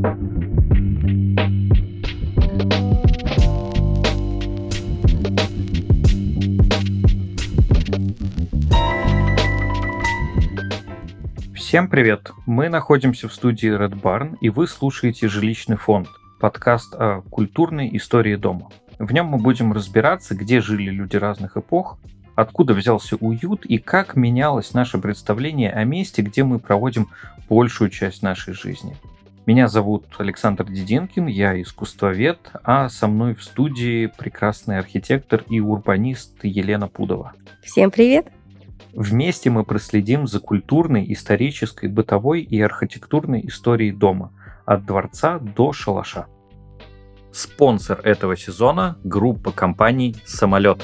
Всем привет! Мы находимся в студии Red Barn, и вы слушаете «Жилищный фонд» — подкаст о культурной истории дома. В нем мы будем разбираться, где жили люди разных эпох, откуда взялся уют и как менялось наше представление о месте, где мы проводим большую часть нашей жизни. Меня зовут Александр Дединкин, я искусствовед, а со мной в студии прекрасный архитектор и урбанист Елена Пудова. Всем привет! Вместе мы проследим за культурной, исторической, бытовой и архитектурной историей дома, от дворца до шалаша. Спонсор этого сезона – группа компаний «Самолет».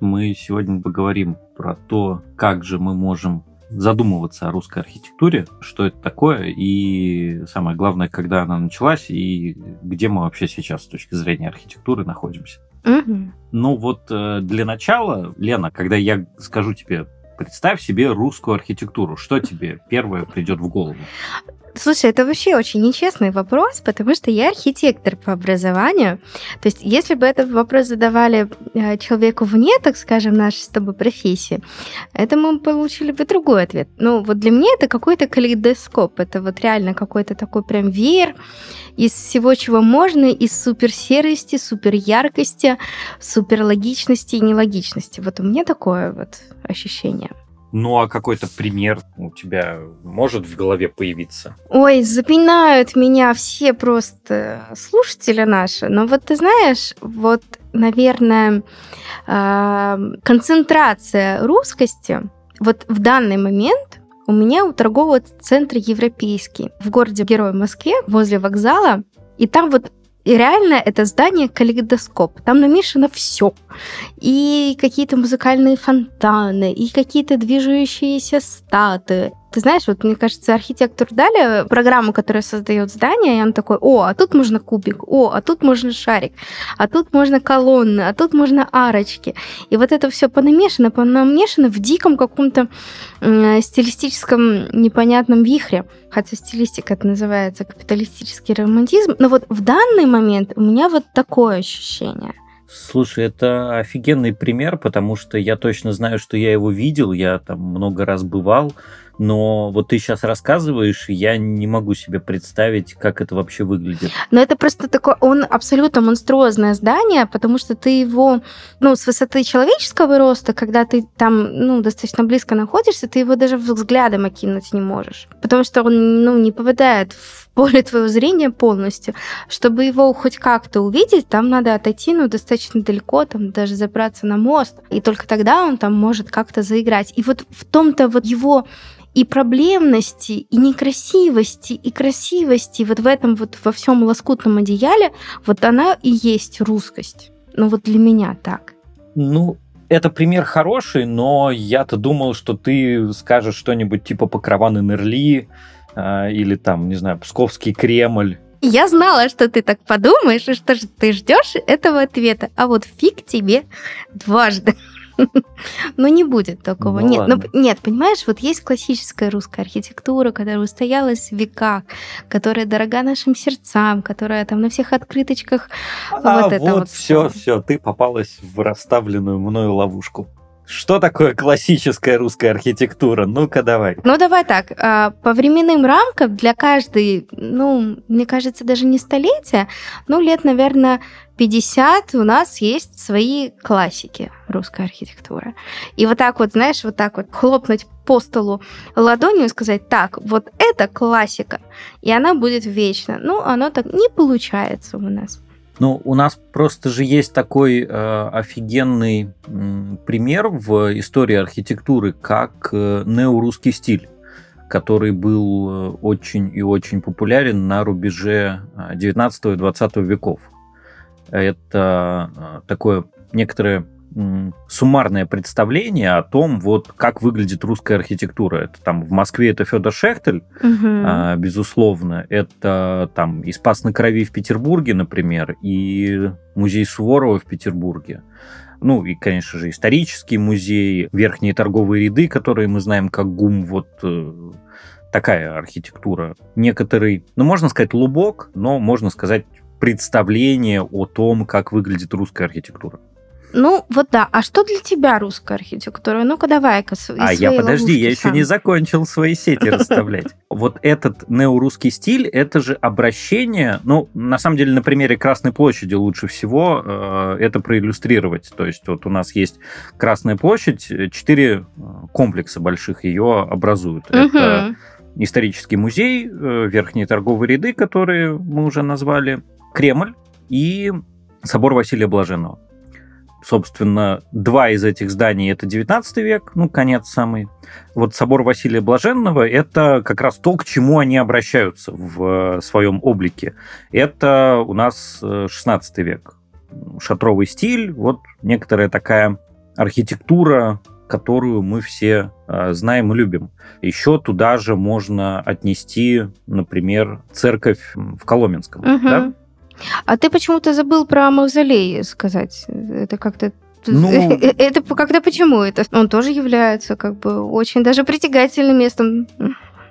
Мы сегодня поговорим про то, как же мы можем задумываться о русской архитектуре, что это такое, и самое главное, когда она началась, и где мы вообще сейчас с точки зрения архитектуры находимся. Угу. Ну вот э, для начала, Лена, когда я скажу тебе, представь себе русскую архитектуру, что тебе первое придет в голову? Слушай, это вообще очень нечестный вопрос, потому что я архитектор по образованию. То есть, если бы этот вопрос задавали э, человеку вне, так скажем, нашей с тобой профессии, это мы получили бы другой ответ. Ну, вот для меня это какой-то калейдоскоп, это вот реально какой-то такой прям веер из всего, чего можно, из суперсерости, суперяркости, суперлогичности и нелогичности. Вот у меня такое вот ощущение. Ну, а какой-то пример у тебя может в голове появиться? Ой, запинают меня все просто слушатели наши. Но вот ты знаешь, вот, наверное, а, концентрация русскости вот в данный момент у меня у торгового центра «Европейский» в городе Герой Москве, возле вокзала. И там вот и реально это здание калейдоскоп. Там намешано все. И какие-то музыкальные фонтаны, и какие-то движущиеся статуи, ты знаешь, вот мне кажется, архитектор дали программу, которая создает здание, и он такой, о, а тут можно кубик, о, а тут можно шарик, а тут можно колонны, а тут можно арочки. И вот это все понамешано, понамешано в диком каком-то э, стилистическом непонятном вихре. Хотя стилистика это называется капиталистический романтизм. Но вот в данный момент у меня вот такое ощущение – Слушай, это офигенный пример, потому что я точно знаю, что я его видел, я там много раз бывал, но вот ты сейчас рассказываешь, я не могу себе представить, как это вообще выглядит. Но это просто такое, он абсолютно монструозное здание, потому что ты его, ну, с высоты человеческого роста, когда ты там, ну, достаточно близко находишься, ты его даже взглядом окинуть не можешь, потому что он, ну, не попадает в поле твоего зрения полностью. Чтобы его хоть как-то увидеть, там надо отойти, ну, достаточно далеко, там даже забраться на мост, и только тогда он там может как-то заиграть. И вот в том-то вот его и проблемности, и некрасивости, и красивости вот в этом вот во всем лоскутном одеяле, вот она и есть русскость. Ну вот для меня так. Ну, это пример хороший, но я-то думал, что ты скажешь что-нибудь типа Покрован и Нерли, э, или там, не знаю, Псковский Кремль. Я знала, что ты так подумаешь, и что же ты ждешь этого ответа, а вот фиг тебе дважды. Но не будет такого. Ну, нет, ну, нет, понимаешь, вот есть классическая русская архитектура, которая устоялась в веках, которая дорога нашим сердцам, которая там на всех открыточках. А вот, это вот все, все, ты попалась в расставленную мною ловушку. Что такое классическая русская архитектура? Ну-ка, давай. Ну, давай так. А, по временным рамкам для каждой, ну, мне кажется, даже не столетия, ну, лет, наверное, 50 у нас есть свои классики русской архитектуры. И вот так вот, знаешь, вот так вот хлопнуть по столу ладонью и сказать, так, вот это классика, и она будет вечно. Ну, оно так не получается у нас. Ну, у нас просто же есть такой э, офигенный э, пример в истории архитектуры, как э, неорусский стиль, который был э, очень и очень популярен на рубеже 19 э, и 20 веков. Это э, такое некоторое суммарное представление о том, вот как выглядит русская архитектура. Это там в Москве это Федор Шехтель, угу. безусловно. Это там и Спас на Крови в Петербурге, например, и музей Суворова в Петербурге. Ну и, конечно же, исторический музей, верхние торговые ряды, которые мы знаем как ГУМ, вот э, такая архитектура. Некоторый, ну, можно сказать, лубок, но можно сказать представление о том, как выглядит русская архитектура. Ну, вот да. А что для тебя русская архитектура? Ну-ка, давай-ка А я, подожди, я еще не закончил свои сети расставлять. Вот этот неорусский стиль, это же обращение, ну, на самом деле, на примере Красной площади лучше всего э, это проиллюстрировать. То есть вот у нас есть Красная площадь, четыре э, комплекса больших ее образуют. Это исторический музей, э, верхние торговые ряды, которые мы уже назвали, Кремль и собор Василия Блаженного. Собственно, два из этих зданий это 19 век, ну, конец самый. Вот собор Василия Блаженного это как раз то, к чему они обращаются в своем облике. Это у нас 16 век. Шатровый стиль, вот некоторая такая архитектура, которую мы все э, знаем и любим. Еще туда же можно отнести, например, церковь в Коломенском. Угу. Да? А ты почему-то забыл про мавзолей сказать. Это как-то ну, это когда почему это? Он тоже является как бы очень даже притягательным местом.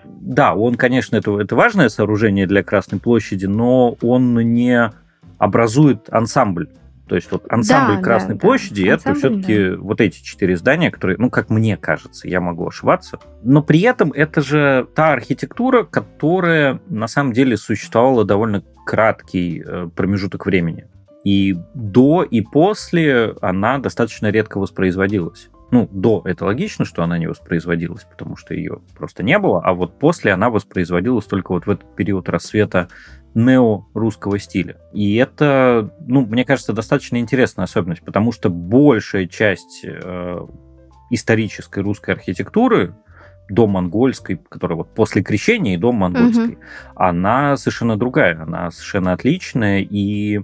Да, он, конечно, это, это важное сооружение для Красной площади, но он не образует ансамбль. То есть вот ансамбль да, Красной да, площади да. это все-таки да. вот эти четыре здания, которые, ну, как мне кажется, я могу ошибаться. Но при этом это же та архитектура, которая на самом деле существовала довольно краткий э, промежуток времени. И до и после она достаточно редко воспроизводилась. Ну, до это логично, что она не воспроизводилась, потому что ее просто не было, а вот после она воспроизводилась только вот в этот период рассвета нео-русского стиля. И это, ну, мне кажется, достаточно интересная особенность, потому что большая часть э, исторической русской архитектуры, до монгольской, которая вот после крещения и до монгольской, угу. она совершенно другая, она совершенно отличная, и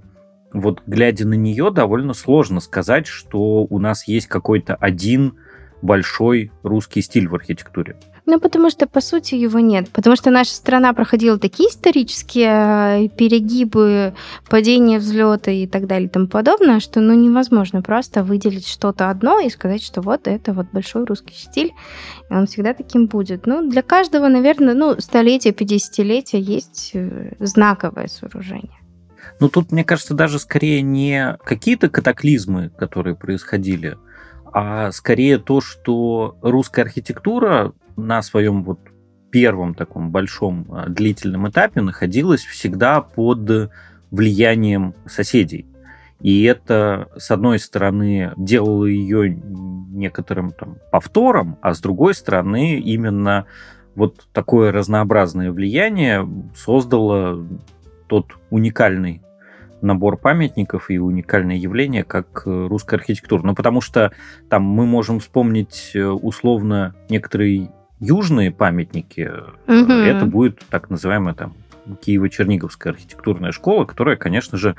вот глядя на нее, довольно сложно сказать, что у нас есть какой-то один большой русский стиль в архитектуре. Ну, потому что, по сути, его нет. Потому что наша страна проходила такие исторические э, перегибы, падения, взлеты и так далее и тому подобное, что, ну, невозможно просто выделить что-то одно и сказать, что вот это вот большой русский стиль, и он всегда таким будет. Ну, для каждого, наверное, ну, столетия, 50-летия есть э, знаковое сооружение. Ну, тут, мне кажется, даже скорее не какие-то катаклизмы, которые происходили, а скорее то, что русская архитектура на своем вот первом таком большом а, длительном этапе находилась всегда под влиянием соседей. И это, с одной стороны, делало ее некоторым там повтором, а с другой стороны, именно вот такое разнообразное влияние создало тот уникальный набор памятников и уникальное явление, как э, русская архитектура. Ну, потому что там мы можем вспомнить э, условно некоторые южные памятники. Угу. Это будет так называемая там Киево-Черниговская архитектурная школа, которая, конечно же,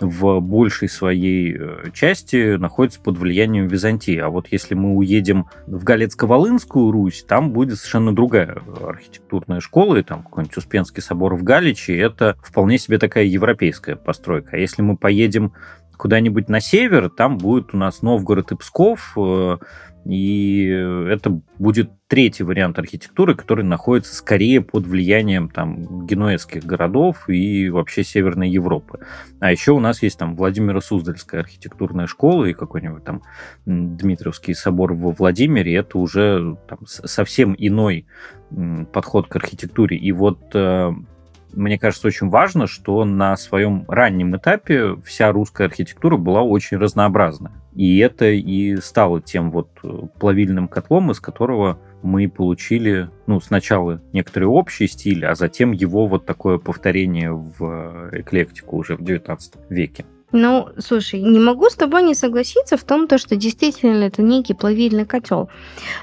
в большей своей э, части находится под влиянием Византии. А вот если мы уедем в Галецко-Волынскую Русь, там будет совершенно другая архитектурная школа, и там какой-нибудь Успенский собор в Галичи, это вполне себе такая европейская постройка. А если мы поедем куда-нибудь на север, там будет у нас Новгород и Псков, э, и это будет третий вариант архитектуры, который находится скорее под влиянием там генуэзских городов и вообще Северной Европы. А еще у нас есть там Владимира Суздальская архитектурная школа и какой-нибудь там Дмитриевский собор во Владимире. Это уже там, совсем иной подход к архитектуре. И вот э, мне кажется, очень важно, что на своем раннем этапе вся русская архитектура была очень разнообразная. И это и стало тем вот э, плавильным котлом, из которого мы получили, ну, сначала некоторый общий стиль, а затем его вот такое повторение в эклектику уже в XIX веке. Ну, слушай, не могу с тобой не согласиться в том, то, что действительно это некий плавильный котел.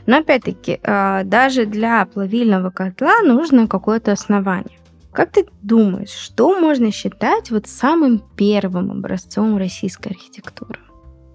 Но опять-таки, а, даже для плавильного котла нужно какое-то основание. Как ты думаешь, что можно считать вот самым первым образцом российской архитектуры?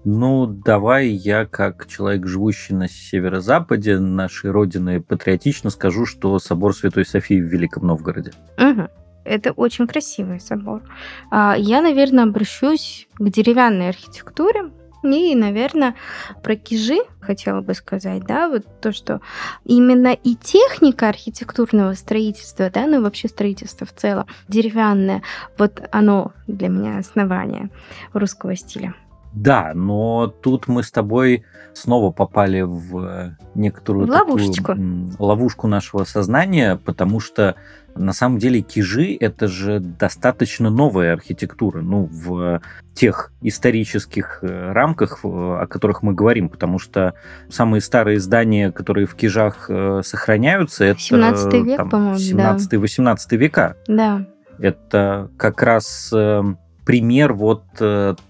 Ну, давай я, как человек, живущий на северо-западе нашей родины, патриотично скажу, что собор Святой Софии в Великом Новгороде. Угу. Это очень красивый собор. А, я, наверное, обращусь к деревянной архитектуре. И, наверное, про кижи хотела бы сказать, да, вот то, что именно и техника архитектурного строительства, да, ну и вообще строительство в целом, деревянное, вот оно для меня основание русского стиля. Да, но тут мы с тобой снова попали в некоторую ловушечку. Такую, ловушку нашего сознания, потому что на самом деле кижи это же достаточно новая архитектура, ну, в тех исторических э, рамках, о которых мы говорим, потому что самые старые здания, которые в кижах э, сохраняются, это 17 век, по-моему, 17-18 да. века. Да. Это как раз э, пример вот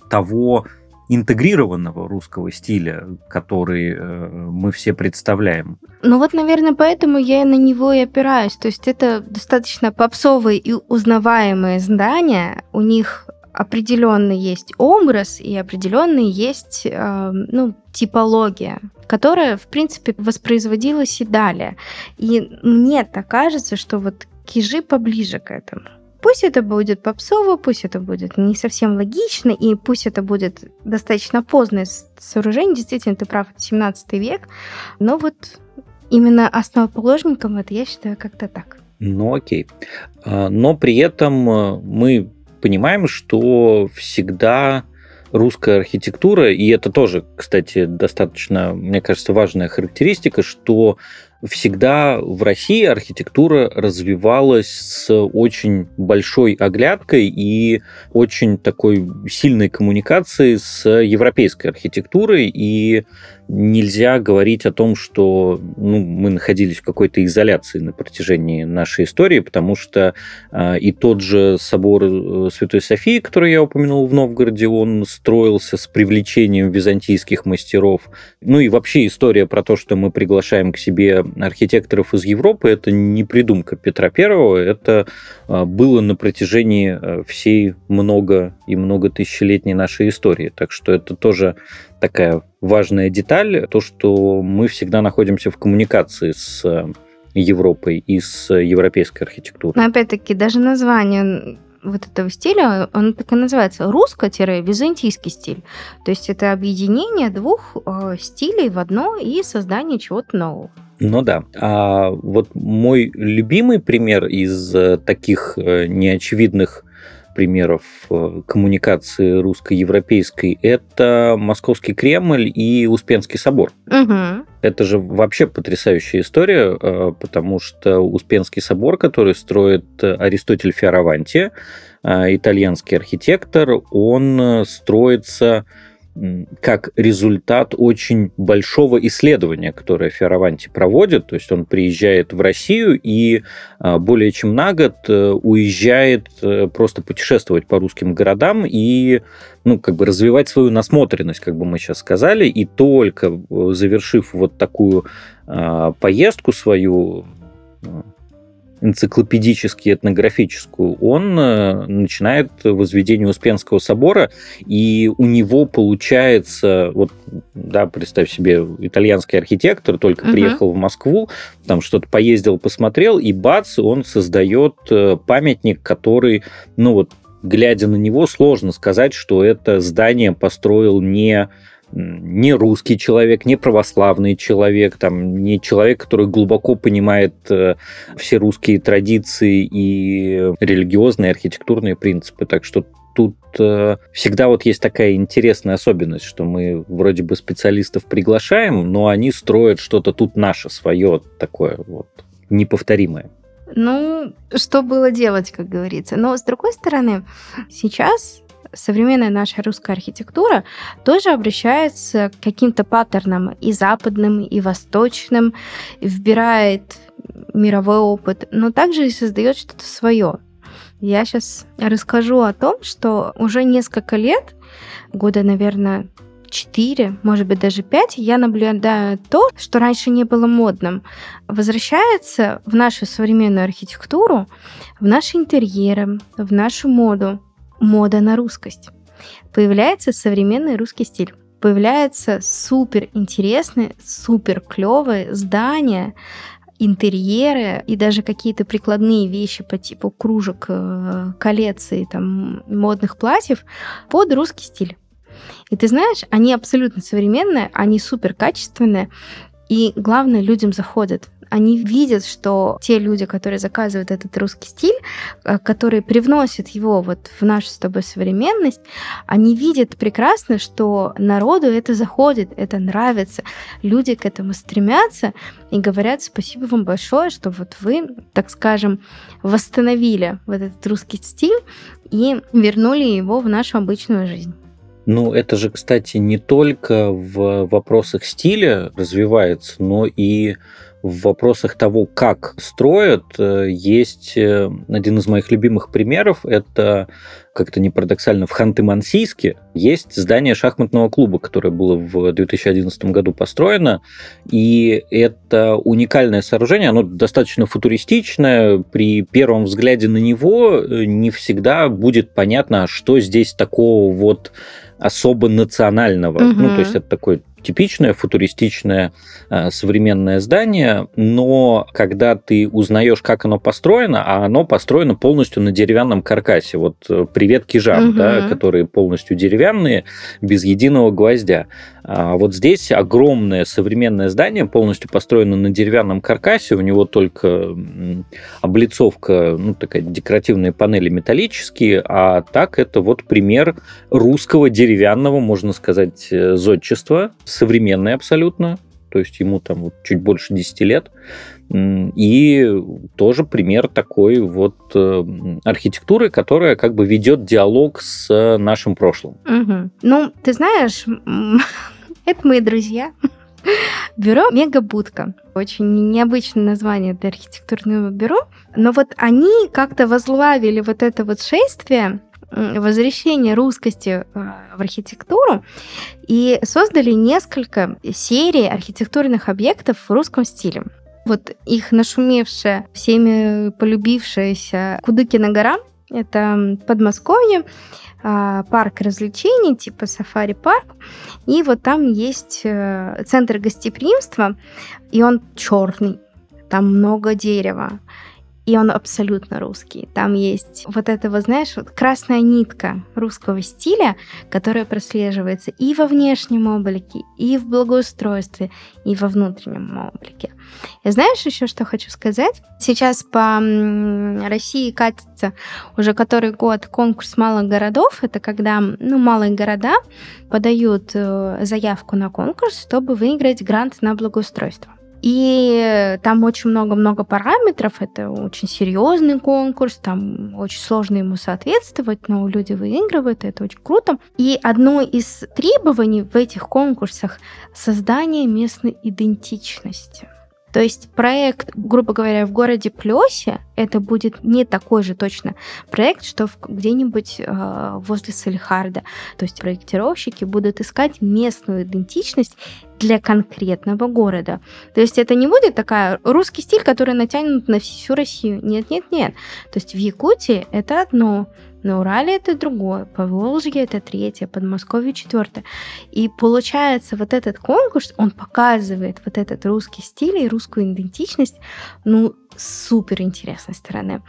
того интегрированного русского стиля, который э, мы все представляем. Ну вот, наверное, поэтому я на него и опираюсь. То есть это достаточно попсовые и узнаваемые здания. У них определенный есть образ и определенный есть э, ну, типология, которая, в принципе, воспроизводилась и далее. И мне так кажется, что вот кижи поближе к этому. Пусть это будет попсово, пусть это будет не совсем логично, и пусть это будет достаточно поздное сооружение, действительно, ты прав, 17 век, но вот именно основоположником это я считаю как-то так. Ну окей. А, но при этом э, мы понимаем, что всегда русская архитектура, и это тоже, кстати, достаточно, мне кажется, важная характеристика, что всегда в России архитектура развивалась с очень большой оглядкой и очень такой сильной коммуникацией с европейской архитектурой, и нельзя говорить о том, что ну, мы находились в какой-то изоляции на протяжении нашей истории, потому что э, и тот же собор э, Святой Софии, который я упомянул в Новгороде, он строился с привлечением византийских мастеров. Ну и вообще история про то, что мы приглашаем к себе архитекторов из Европы, это не придумка Петра Первого, это э, было на протяжении э, всей много и много тысячелетней нашей истории. Так что это тоже такая важная деталь, то, что мы всегда находимся в коммуникации с э, Европой и с европейской архитектурой. Но опять-таки, даже название вот этого стиля, он так и называется русско-византийский стиль. То есть это объединение двух э, стилей в одно и создание чего-то нового. Ну да. А вот мой любимый пример из э, таких неочевидных примеров э, коммуникации русско-европейской, это Московский Кремль и Успенский собор. Угу. Это же вообще потрясающая история, э, потому что Успенский собор, который строит Аристотель Фиараванти, э, итальянский архитектор, он строится как результат очень большого исследования, которое Фиараванти проводит. То есть он приезжает в Россию и а, более чем на год э, уезжает э, просто путешествовать по русским городам и ну, как бы развивать свою насмотренность, как бы мы сейчас сказали, и только э, завершив вот такую а, поездку свою, энциклопедически этнографическую, он э, начинает возведение Успенского собора, и у него получается, вот, да, представь себе, итальянский архитектор только угу. приехал в Москву, там что-то поездил, посмотрел, и бац, он создает э, памятник, который, ну вот, глядя на него, сложно сказать, что это здание построил не не русский человек, не православный человек, там, не человек, который глубоко понимает э, все русские традиции и религиозные, архитектурные принципы. Так что тут э, всегда вот есть такая интересная особенность, что мы вроде бы специалистов приглашаем, но они строят что-то тут наше, свое, такое вот неповторимое. Ну, что было делать, как говорится. Но, с другой стороны, сейчас современная наша русская архитектура тоже обращается к каким-то паттернам и западным, и восточным, вбирает мировой опыт, но также и создает что-то свое. Я сейчас расскажу о том, что уже несколько лет, года, наверное, 4, может быть, даже 5, я наблюдаю то, что раньше не было модным. Возвращается в нашу современную архитектуру, в наши интерьеры, в нашу моду мода на русскость. Появляется современный русский стиль. появляются супер интересные, супер клевые здания, интерьеры и даже какие-то прикладные вещи по типу кружек, э, колец там модных платьев под русский стиль. И ты знаешь, они абсолютно современные, они супер качественные, и главное, людям заходят они видят, что те люди, которые заказывают этот русский стиль, э, которые привносят его вот в нашу с тобой современность, они видят прекрасно, что народу это заходит, это нравится, люди к этому стремятся и говорят спасибо вам большое, что вот вы, так скажем, восстановили вот этот русский стиль и вернули его в нашу обычную жизнь. Ну, это же, кстати, не только в вопросах стиля развивается, но и в вопросах того, как строят, э, есть э, один из моих любимых примеров. Это как-то не парадоксально, в Ханты-Мансийске есть здание шахматного клуба, которое было в 2011 году построено. И это уникальное сооружение, оно достаточно футуристичное. При первом взгляде на него э, не всегда будет понятно, что здесь такого вот особо национального. Угу. Ну, то есть это такой типичное футуристичное э, современное здание, но когда ты узнаешь, как оно построено, а оно построено полностью на деревянном каркасе. Вот э, привет кижам, угу. да, которые полностью деревянные, без единого гвоздя. А вот здесь огромное современное здание, полностью построено на деревянном каркасе, у него только облицовка, ну, такая декоративные панели металлические, а так это вот пример русского деревянного, можно сказать, э, зодчества, современный абсолютно, то есть ему там вот чуть больше 10 лет. И тоже пример такой вот э, архитектуры, которая как бы ведет диалог с нашим прошлым. Угу. Ну, ты знаешь, это мои друзья. Бюро Мегабудка. Очень необычное название для архитектурного бюро. Но вот они как-то возглавили вот это вот шествие возвращение русскости э, в архитектуру и создали несколько серий архитектурных объектов в русском стиле. Вот их нашумевшая, всеми полюбившаяся Кудыкина гора, это Подмосковье, а, парк развлечений, типа сафари-парк. И вот там есть э, центр гостеприимства, и он черный. Там много дерева и он абсолютно русский. Там есть вот этого, знаешь, вот красная нитка русского стиля, которая прослеживается и во внешнем облике, и в благоустройстве, и во внутреннем облике. И знаешь еще, что хочу сказать? Сейчас по России катится уже который год конкурс малых городов. Это когда ну, малые города подают э, заявку на конкурс, чтобы выиграть грант на благоустройство. И там очень много-много параметров. Это очень серьезный конкурс, там очень сложно ему соответствовать, но люди выигрывают, это очень круто. И одно из требований в этих конкурсах создание местной идентичности. То есть проект, грубо говоря, в городе Плесе, это будет не такой же точно проект, что где-нибудь э, возле Сальхарда. То есть проектировщики будут искать местную идентичность для конкретного города. То есть это не будет такая русский стиль, который натянут на всю Россию. Нет, нет, нет. То есть в Якутии это одно, на Урале это другое, по Волжье это третье, Подмосковье четвертое. И получается, вот этот конкурс, он показывает вот этот русский стиль и русскую идентичность, ну, супер интересной стороны.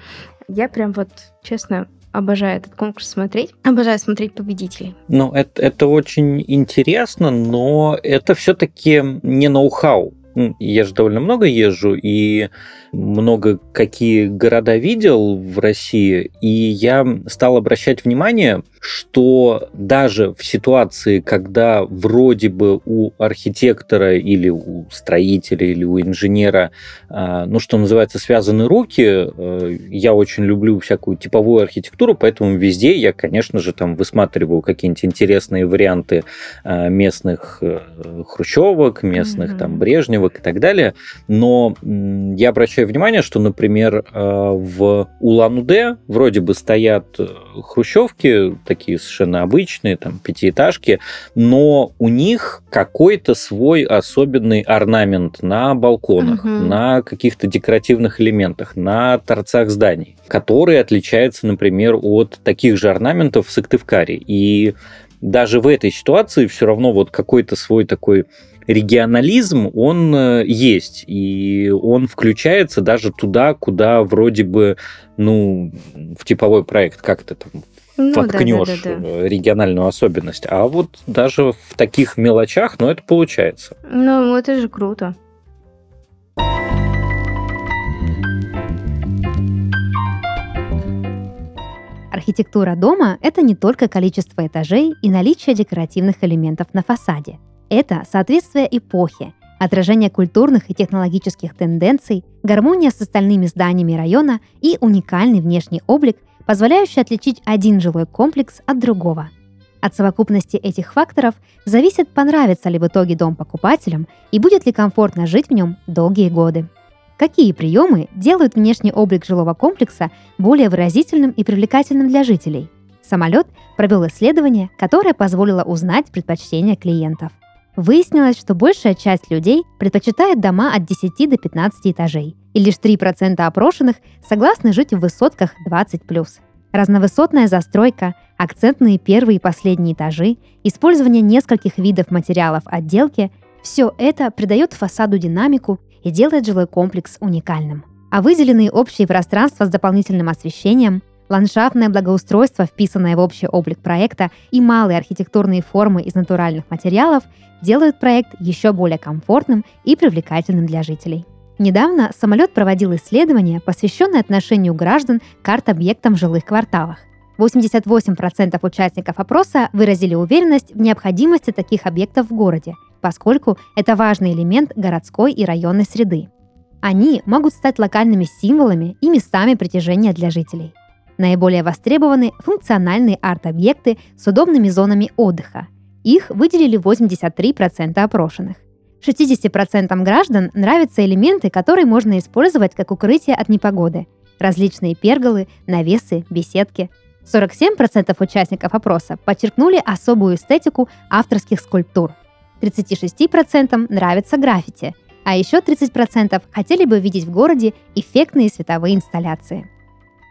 Я прям вот, честно, обожаю этот конкурс смотреть. Обожаю смотреть победителей. Ну, это, это очень интересно, но это все-таки не ноу-хау. Я же довольно много езжу, и много какие города видел в России, и я стал обращать внимание, что даже в ситуации, когда вроде бы у архитектора или у строителя или у инженера, а, ну, что называется, связаны руки, э, я очень люблю всякую типовую архитектуру, поэтому везде я, конечно же, там высматриваю какие-нибудь интересные варианты а, местных э, хрущевок, местных mm-hmm. там брежневок и так далее, но я обращаю обращаю внимание, что, например, э, в Улан-Удэ вроде бы стоят э, хрущевки, такие совершенно обычные, там, пятиэтажки, но у них какой-то свой особенный орнамент на балконах, угу. на каких-то декоративных элементах, на торцах зданий, который отличается, например, от таких же орнаментов в Сыктывкаре. И даже в этой ситуации все равно вот какой-то свой такой регионализм, он э, есть, и он включается даже туда, куда вроде бы, ну, в типовой проект как-то там ну, воткнешь да, да, да, да. региональную особенность. А вот даже в таких мелочах, ну, это получается. Ну, это же круто. Архитектура дома – это не только количество этажей и наличие декоративных элементов на фасаде. Это соответствие эпохе, отражение культурных и технологических тенденций, гармония с остальными зданиями района и уникальный внешний облик, позволяющий отличить один жилой комплекс от другого. От совокупности этих факторов зависит, понравится ли в итоге дом покупателям и будет ли комфортно жить в нем долгие годы. Какие приемы делают внешний облик жилого комплекса более выразительным и привлекательным для жителей? Самолет провел исследование, которое позволило узнать предпочтения клиентов. Выяснилось, что большая часть людей предпочитает дома от 10 до 15 этажей, и лишь 3% опрошенных согласны жить в высотках 20+. Разновысотная застройка, акцентные первые и последние этажи, использование нескольких видов материалов отделки – все это придает фасаду динамику и делает жилой комплекс уникальным. А выделенные общие пространства с дополнительным освещением, ландшафтное благоустройство, вписанное в общий облик проекта и малые архитектурные формы из натуральных материалов делают проект еще более комфортным и привлекательным для жителей. Недавно самолет проводил исследование, посвященное отношению граждан к арт-объектам в жилых кварталах. 88% участников опроса выразили уверенность в необходимости таких объектов в городе, поскольку это важный элемент городской и районной среды. Они могут стать локальными символами и местами притяжения для жителей. Наиболее востребованы функциональные арт-объекты с удобными зонами отдыха. Их выделили 83% опрошенных. 60% граждан нравятся элементы, которые можно использовать как укрытие от непогоды. Различные перголы, навесы, беседки. 47% участников опроса подчеркнули особую эстетику авторских скульптур – 36% нравится граффити, а еще 30% хотели бы видеть в городе эффектные световые инсталляции.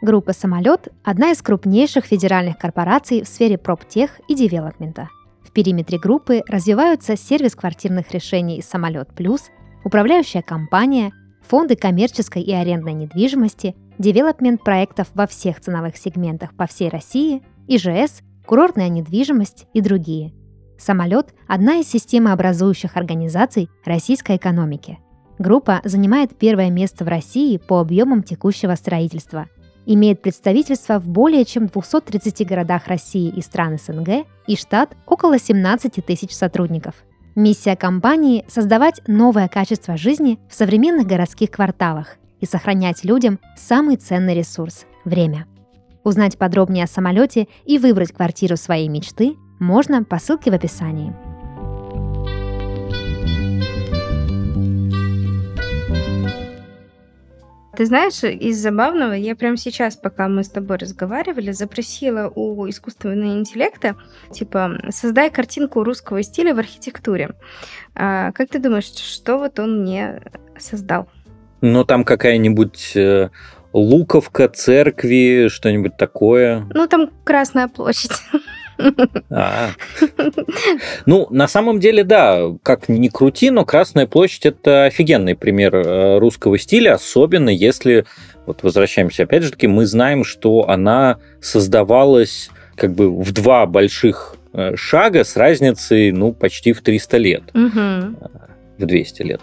Группа «Самолет» – одна из крупнейших федеральных корпораций в сфере проптех и девелопмента. В периметре группы развиваются сервис квартирных решений «Самолет Плюс», управляющая компания, фонды коммерческой и арендной недвижимости, девелопмент проектов во всех ценовых сегментах по всей России, ИЖС, курортная недвижимость и другие – Самолет – одна из системообразующих организаций российской экономики. Группа занимает первое место в России по объемам текущего строительства. Имеет представительство в более чем 230 городах России и стран СНГ и штат около 17 тысяч сотрудников. Миссия компании – создавать новое качество жизни в современных городских кварталах и сохранять людям самый ценный ресурс – время. Узнать подробнее о самолете и выбрать квартиру своей мечты можно по ссылке в описании. Ты знаешь, из забавного, я прямо сейчас, пока мы с тобой разговаривали, запросила у искусственного интеллекта, типа, создай картинку русского стиля в архитектуре. А, как ты думаешь, что вот он мне создал? Ну, там какая-нибудь э, луковка, церкви, что-нибудь такое. Ну, там Красная площадь. А. Ну, на самом деле, да, как ни крути, но Красная площадь это офигенный пример э, русского стиля, особенно если, вот возвращаемся опять же таки, мы знаем, что она создавалась как бы в два больших э, шага с разницей, ну, почти в 300 лет. Угу. В 200 лет.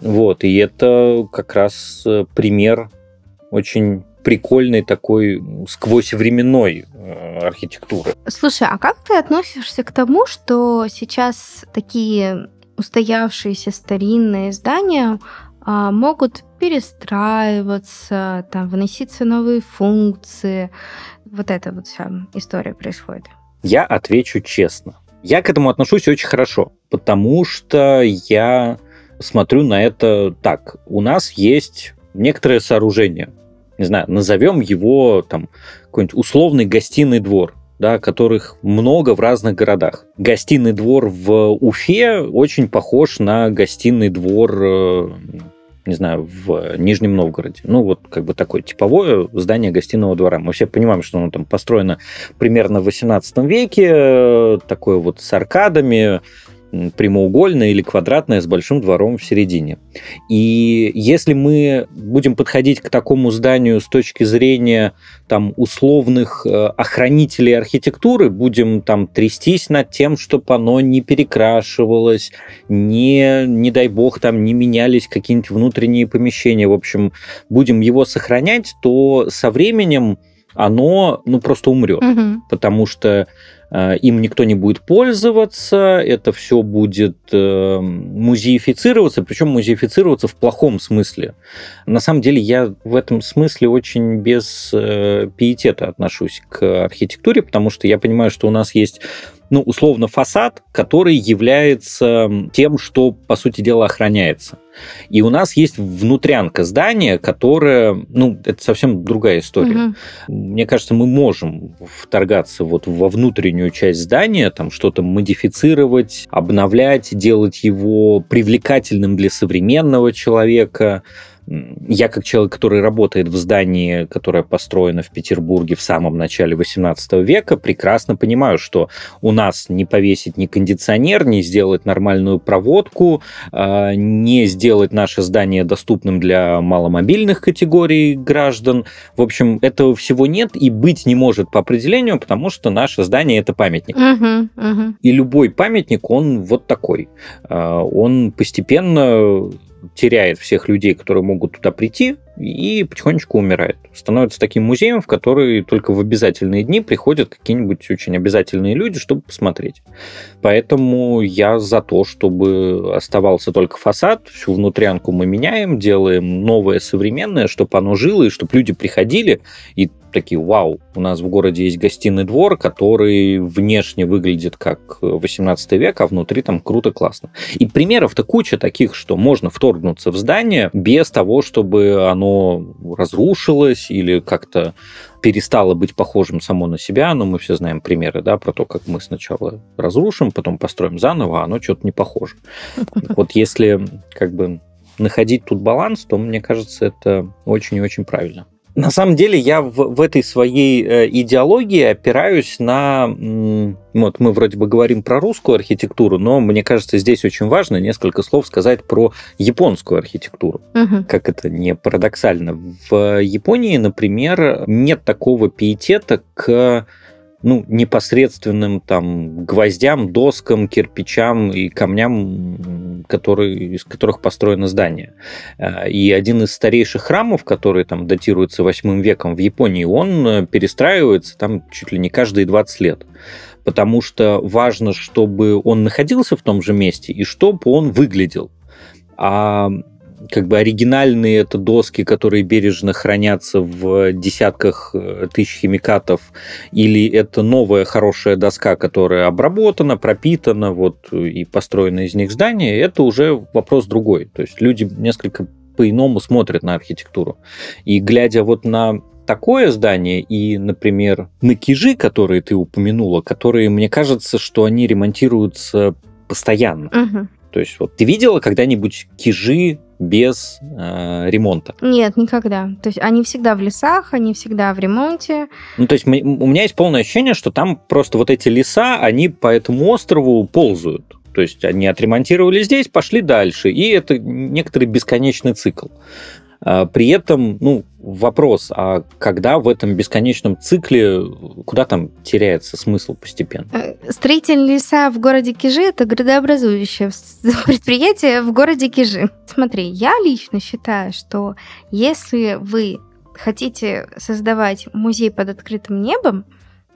Вот, и это как раз пример очень прикольной такой сквозь временной э, архитектуры. Слушай, а как ты относишься к тому, что сейчас такие устоявшиеся старинные здания а, могут перестраиваться, там, вноситься новые функции. Вот эта вот вся история происходит. Я отвечу честно. Я к этому отношусь очень хорошо, потому что я смотрю на это так. У нас есть некоторые сооружения, не знаю, назовем его там какой-нибудь условный гостиный двор, да, которых много в разных городах. Гостиный двор в Уфе очень похож на гостиный двор, э, не знаю, в Нижнем Новгороде. Ну, вот как бы такое типовое здание гостиного двора. Мы все понимаем, что оно там построено примерно в 18 веке, такое вот с аркадами, прямоугольное или квадратное с большим двором в середине. И если мы будем подходить к такому зданию с точки зрения там условных э, охранителей архитектуры, будем там трястись над тем, чтобы оно не перекрашивалось, не, не дай бог, там не менялись какие-нибудь внутренние помещения, в общем, будем его сохранять, то со временем оно ну, просто умрет, угу. потому что им никто не будет пользоваться, это все будет э, музеифицироваться, причем музеифицироваться в плохом смысле. На самом деле я в этом смысле очень без э, пиетета отношусь к архитектуре, потому что я понимаю, что у нас есть ну, условно, фасад, который является тем, что, по сути дела, охраняется. И у нас есть внутрянка здания, которая, ну, это совсем другая история. Угу. Мне кажется, мы можем вторгаться вот во внутреннюю часть здания, там что-то модифицировать, обновлять, делать его привлекательным для современного человека, я как человек, который работает в здании, которое построено в Петербурге в самом начале 18 века, прекрасно понимаю, что у нас не повесить ни кондиционер, не сделать нормальную проводку, а, не сделать наше здание доступным для маломобильных категорий граждан. В общем, этого всего нет и быть не может по определению, потому что наше здание это памятник. Uh-huh, uh-huh. И любой памятник, он вот такой. А, он постепенно теряет всех людей, которые могут туда прийти, и потихонечку умирает. Становится таким музеем, в который только в обязательные дни приходят какие-нибудь очень обязательные люди, чтобы посмотреть. Поэтому я за то, чтобы оставался только фасад, всю внутрянку мы меняем, делаем новое, современное, чтобы оно жило, и чтобы люди приходили и такие, вау, у нас в городе есть гостиный двор, который внешне выглядит как 18 век, а внутри там круто, классно. И примеров-то куча таких, что можно вторгнуться в здание без того, чтобы оно разрушилось или как-то перестало быть похожим само на себя, но мы все знаем примеры, да, про то, как мы сначала разрушим, потом построим заново, а оно что-то не похоже. Вот если как бы находить тут баланс, то, мне кажется, это очень и очень правильно. На самом деле я в, в этой своей э, идеологии опираюсь на... Вот мы вроде бы говорим про русскую архитектуру, но мне кажется, здесь очень важно несколько слов сказать про японскую архитектуру. Угу. Как это не парадоксально. В Японии, например, нет такого пиетета к ну, непосредственным там гвоздям, доскам, кирпичам и камням, которые, из которых построено здание. Э, и один из старейших храмов, который там датируется 8 веком в Японии, он э, перестраивается там чуть ли не каждые 20 лет потому что важно, чтобы он находился в том же месте и чтобы он выглядел. А как бы оригинальные это доски, которые бережно хранятся в десятках э, тысяч химикатов, или это новая хорошая доска, которая обработана, пропитана, вот, и построено из них здание, это уже вопрос другой. То есть люди несколько по-иному смотрят на архитектуру. И глядя вот на такое здание и, например, на кижи, которые ты упомянула, которые, мне кажется, что они ремонтируются постоянно. Угу. То есть вот ты видела когда-нибудь кижи без э, ремонта? Нет, никогда. То есть они всегда в лесах, они всегда в ремонте. Ну, то есть мы, у меня есть полное ощущение, что там просто вот эти леса, они по этому острову ползают. То есть они отремонтировали здесь, пошли дальше. И это некоторый бесконечный цикл. А, при этом, ну, вопрос, а когда в этом бесконечном цикле, куда там теряется смысл постепенно? Э, строительные леса в городе Кижи – это градообразующее предприятие в городе Кижи. Смотри, я лично считаю, что если вы хотите создавать музей под открытым небом,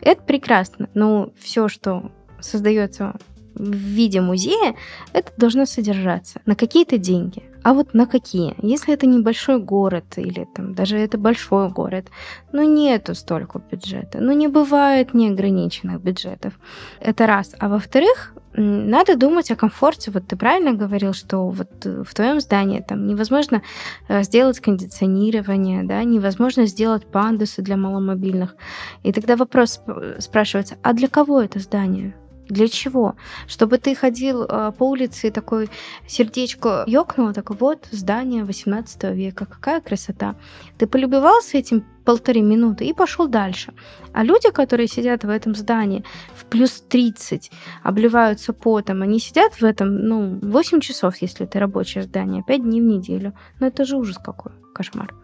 это прекрасно. Но все, что создается в виде музея, это должно содержаться на какие-то деньги. А вот на какие? Если это небольшой город или там даже это большой город, ну нету столько бюджета, ну не бывает неограниченных бюджетов. Это раз. А во-вторых, надо думать о комфорте. Вот ты правильно говорил, что вот в твоем здании там невозможно э, сделать кондиционирование, да, невозможно сделать пандусы для маломобильных. И тогда вопрос спрашивается, а для кого это здание? Для чего? Чтобы ты ходил э, по улице и такой сердечко ёкнуло, так вот, здание 18 века, какая красота. Ты полюбовался этим полторы минуты и пошел дальше. А люди, которые сидят в этом здании в плюс 30, обливаются потом, они сидят в этом, ну, 8 часов, если это рабочее здание, 5 дней в неделю. Ну, это же ужас какой, кошмар.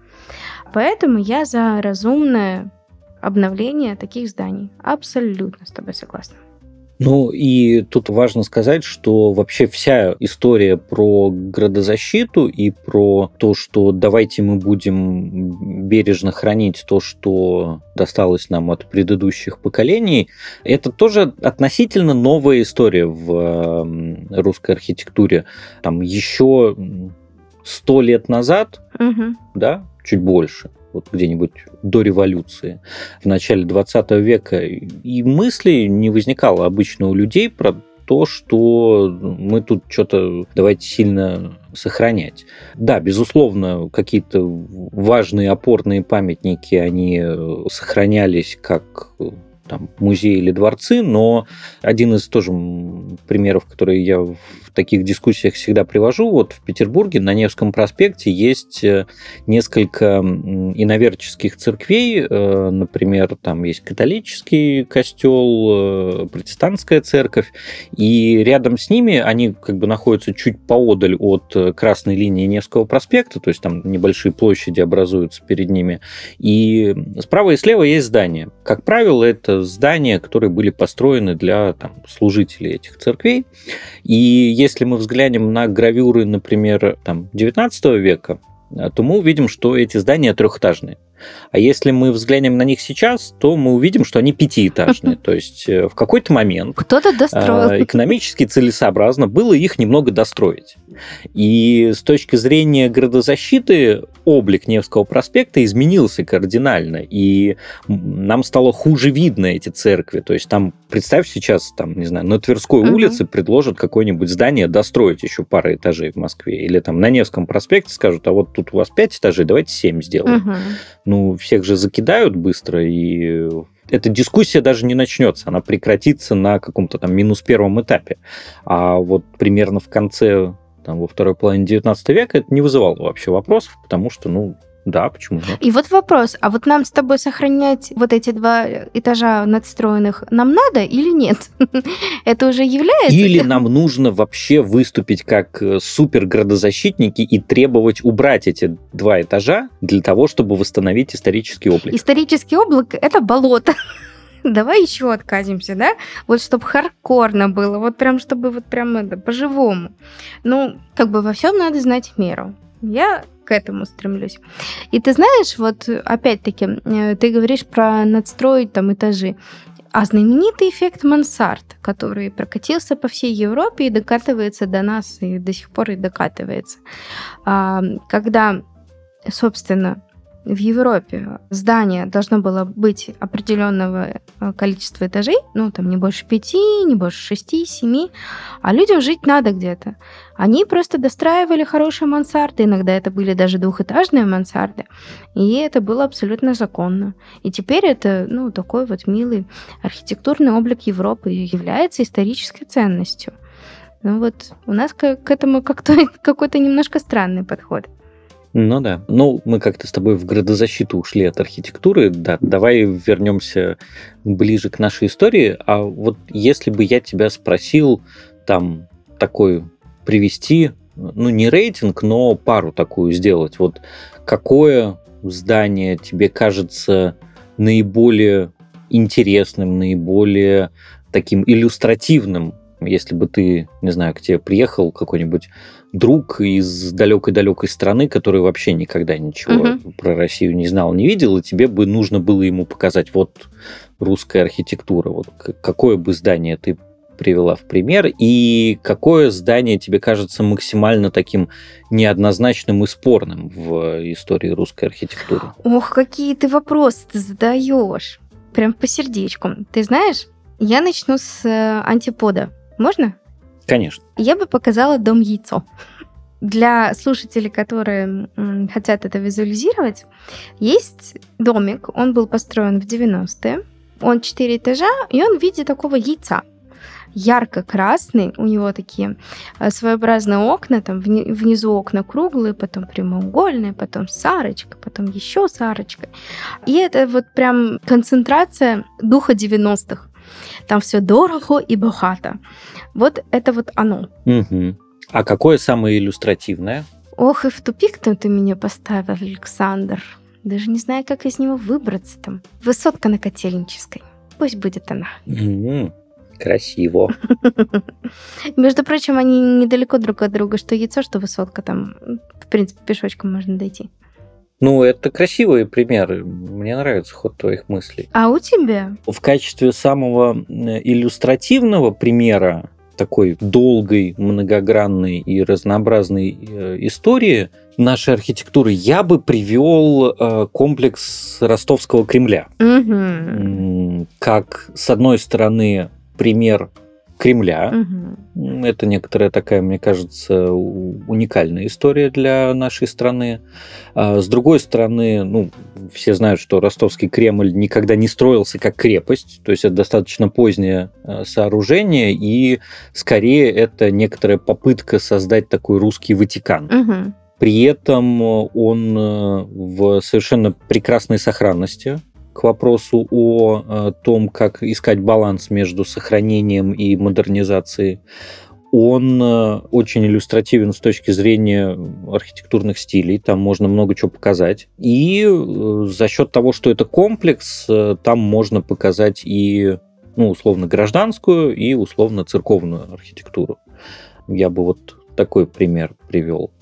Поэтому я за разумное обновление таких зданий. Абсолютно с тобой согласна. Ну и тут важно сказать, что вообще вся история про градозащиту и про то, что давайте мы будем бережно хранить то, что досталось нам от предыдущих поколений, это тоже относительно новая история в русской архитектуре. Там еще сто лет назад, угу. да, чуть больше, вот где-нибудь до революции, в начале 20 века, и мысли не возникало обычно у людей про то, что мы тут что-то давайте сильно сохранять. Да, безусловно, какие-то важные опорные памятники, они сохранялись как там, музеи или дворцы, но один из тоже примеров, которые я в таких дискуссиях всегда привожу, вот в Петербурге на Невском проспекте есть э, несколько иноверческих церквей, э, например, там есть католический костел, э, протестантская церковь, и рядом с ними они как бы находятся чуть поодаль от красной линии Невского проспекта, то есть там небольшие площади образуются перед ними, и справа и слева есть здания. Как правило, это здания, которые были построены для там, служителей этих церквей. И если мы взглянем на гравюры, например, там, 19 века, то мы увидим, что эти здания трехэтажные. А если мы взглянем на них сейчас, то мы увидим, что они пятиэтажные. То есть э, в какой-то момент кто-то достроил. Э, экономически целесообразно было их немного достроить. И с точки зрения градозащиты облик Невского проспекта изменился кардинально, и нам стало хуже видно эти церкви. То есть там, представь сейчас, там, не знаю, на Тверской угу. улице предложат какое-нибудь здание достроить еще пару этажей в Москве, или там на Невском проспекте скажут, а вот тут у вас пять этажей, давайте семь сделаем. Угу. Ну, всех же закидают быстро, и эта дискуссия даже не начнется, она прекратится на каком-то там минус первом этапе. А вот примерно в конце там, во второй половине 19 века, это не вызывало вообще вопросов, потому что, ну, да, почему нет? И вот вопрос, а вот нам с тобой сохранять вот эти два этажа надстроенных нам надо или нет? Это уже является... Или нам нужно вообще выступить как э, суперградозащитники и требовать убрать эти два этажа для того, чтобы восстановить исторический облик? Исторический облик – это болото давай еще откатимся, да? Вот чтобы хардкорно было, вот прям, чтобы вот прям это, по-живому. Ну, как бы во всем надо знать меру. Я к этому стремлюсь. И ты знаешь, вот опять-таки, э, ты говоришь про надстроить там этажи. А знаменитый эффект мансард, который прокатился по всей Европе и докатывается до нас, и до сих пор и докатывается. А, когда, собственно, в Европе здание должно было быть определенного э, количества этажей, ну, там не больше пяти, не больше шести, семи, а людям жить надо где-то. Они просто достраивали хорошие мансарды, иногда это были даже двухэтажные мансарды, и это было абсолютно законно. И теперь это, ну, такой вот милый архитектурный облик Европы является исторической ценностью. Ну вот у нас к, к этому как-то какой-то немножко странный подход. Ну да. Ну, мы как-то с тобой в градозащиту ушли от архитектуры. Да, давай вернемся ближе к нашей истории. А вот если бы я тебя спросил там такой привести, ну, не рейтинг, но пару такую сделать. Вот какое здание тебе кажется наиболее интересным, наиболее таким иллюстративным, если бы ты, не знаю, к тебе приехал какой-нибудь друг из далекой-далекой страны, который вообще никогда ничего угу. про Россию не знал, не видел, и тебе бы нужно было ему показать вот русская архитектура. Вот какое бы здание ты привела в пример, и какое здание тебе кажется максимально таким неоднозначным и спорным в истории русской архитектуры? Ох, какие ты вопросы ты задаешь. Прям по сердечку. Ты знаешь, я начну с э, антипода. Можно? Конечно. Я бы показала дом яйцо. Для слушателей, которые хотят это визуализировать, есть домик, он был построен в 90-е, он 4 этажа, и он в виде такого яйца. ярко-красный, у него такие э, своеобразные окна, там внизу окна круглые, потом прямоугольные, потом с арочкой, потом еще с арочкой. И это вот прям концентрация духа 90-х. Там все дорого и богато. Вот это вот оно. Угу. А какое самое иллюстративное? Ох, и в тупик-то ты меня поставил, Александр. Даже не знаю, как из него выбраться там. Высотка на Котельнической. Пусть будет она. М-м, красиво. Между прочим, они недалеко друг от друга, что яйцо, что высотка там. В принципе, пешочком можно дойти. Ну, это красивые примеры. Мне нравится ход твоих мыслей. А у тебя? В качестве самого иллюстративного примера такой долгой, многогранной и разнообразной э, истории нашей архитектуры я бы привел э, комплекс Ростовского Кремля. Угу. Как, с одной стороны, пример Кремля. Угу. Это некоторая такая, мне кажется, уникальная история для нашей страны. А с другой стороны, ну, все знают, что ростовский Кремль никогда не строился как крепость, то есть это достаточно позднее а, сооружение, и скорее это некоторая попытка создать такой русский Ватикан. Угу. При этом он э, в совершенно прекрасной сохранности к вопросу о э, том, как искать баланс между сохранением и модернизацией, он э, очень иллюстративен с точки зрения архитектурных стилей, там можно много чего показать. И э, за счет того, что это комплекс, там можно показать и ну, условно гражданскую и условно церковную архитектуру. Я бы вот такой пример привел.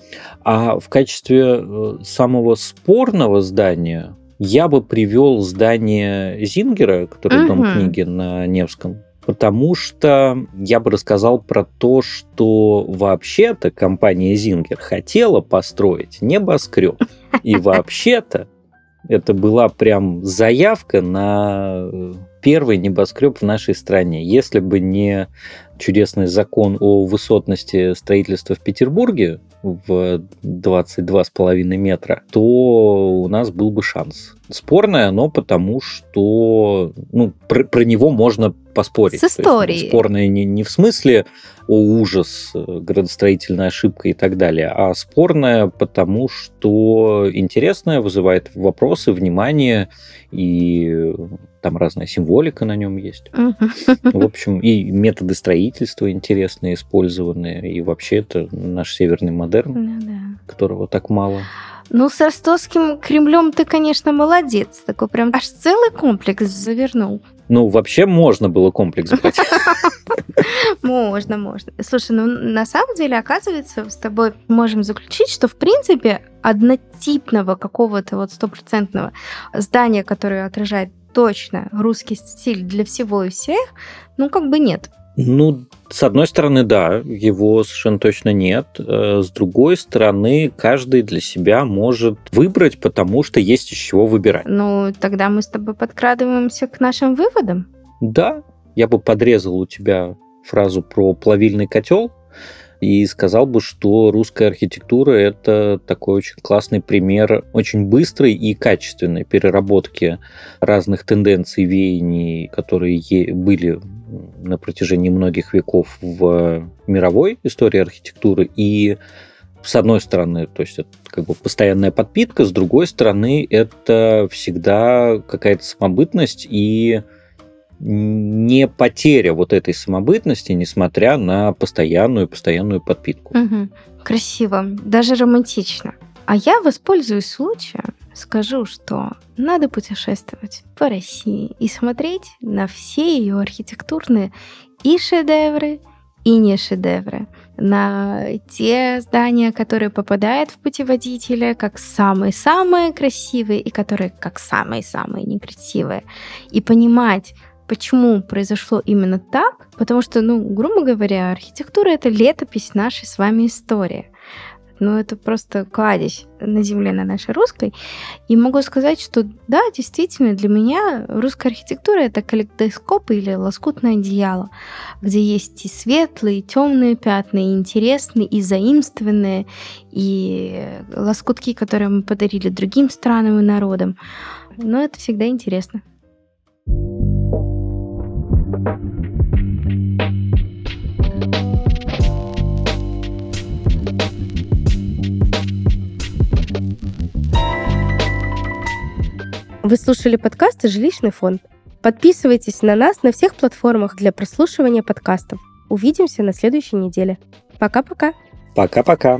А в качестве самого спорного здания я бы привел здание Зингера, который угу. дом книги на Невском, потому что я бы рассказал про то, что вообще-то компания Зингер хотела построить небоскреб. И вообще-то это была прям заявка на первый небоскреб в нашей стране. Если бы не чудесный закон о высотности строительства в Петербурге, в 22,5 метра, то у нас был бы шанс. Спорное но потому, что ну, про, про него можно поспорить. С историей. Есть, спорное не, не в смысле о ужас, градостроительная ошибка и так далее, а спорное потому, что интересное, вызывает вопросы, внимание, и там разная символика на нем есть. В общем, и методы строительства интересные, использованные, и вообще это наш северный модерн, ну которого так мало. Ну, с ростовским Кремлем ты, конечно, молодец. Такой прям аж целый комплекс завернул. Ну, вообще можно было комплекс брать. Можно, можно. Слушай, ну на самом деле, оказывается, с тобой можем заключить, что в принципе однотипного какого-то вот стопроцентного здания, которое отражает точно русский стиль для всего и всех, ну как бы нет. Ну, с одной стороны, да, его совершенно точно нет. Э, с другой стороны, каждый для себя может выбрать, потому что есть из чего выбирать. Ну, тогда мы с тобой подкрадываемся к нашим выводам. Да, я бы подрезал у тебя фразу про плавильный котел и сказал бы, что русская архитектура – это такой очень классный пример очень быстрой и качественной переработки разных тенденций, веяний, которые были на протяжении многих веков в мировой истории архитектуры. И с одной стороны, то есть это как бы постоянная подпитка, с другой стороны, это всегда какая-то самобытность и не потеря вот этой самобытности, несмотря на постоянную постоянную подпитку. Угу. Красиво, даже романтично. А я воспользуюсь случаем, скажу, что надо путешествовать по России и смотреть на все ее архитектурные и шедевры, и не шедевры, на те здания, которые попадают в путеводителя как самые-самые красивые и которые как самые-самые некрасивые. И понимать, Почему произошло именно так? Потому что, ну, грубо говоря, архитектура — это летопись нашей с вами истории. Ну, это просто кладезь на земле на нашей русской. И могу сказать, что да, действительно, для меня русская архитектура это калейдоскоп или лоскутное одеяло, где есть и светлые, и темные пятна, и интересные, и заимствованные, и лоскутки, которые мы подарили другим странам и народам. Но это всегда интересно. Вы слушали подкасты «Жилищный фонд». Подписывайтесь на нас на всех платформах для прослушивания подкастов. Увидимся на следующей неделе. Пока-пока. Пока-пока.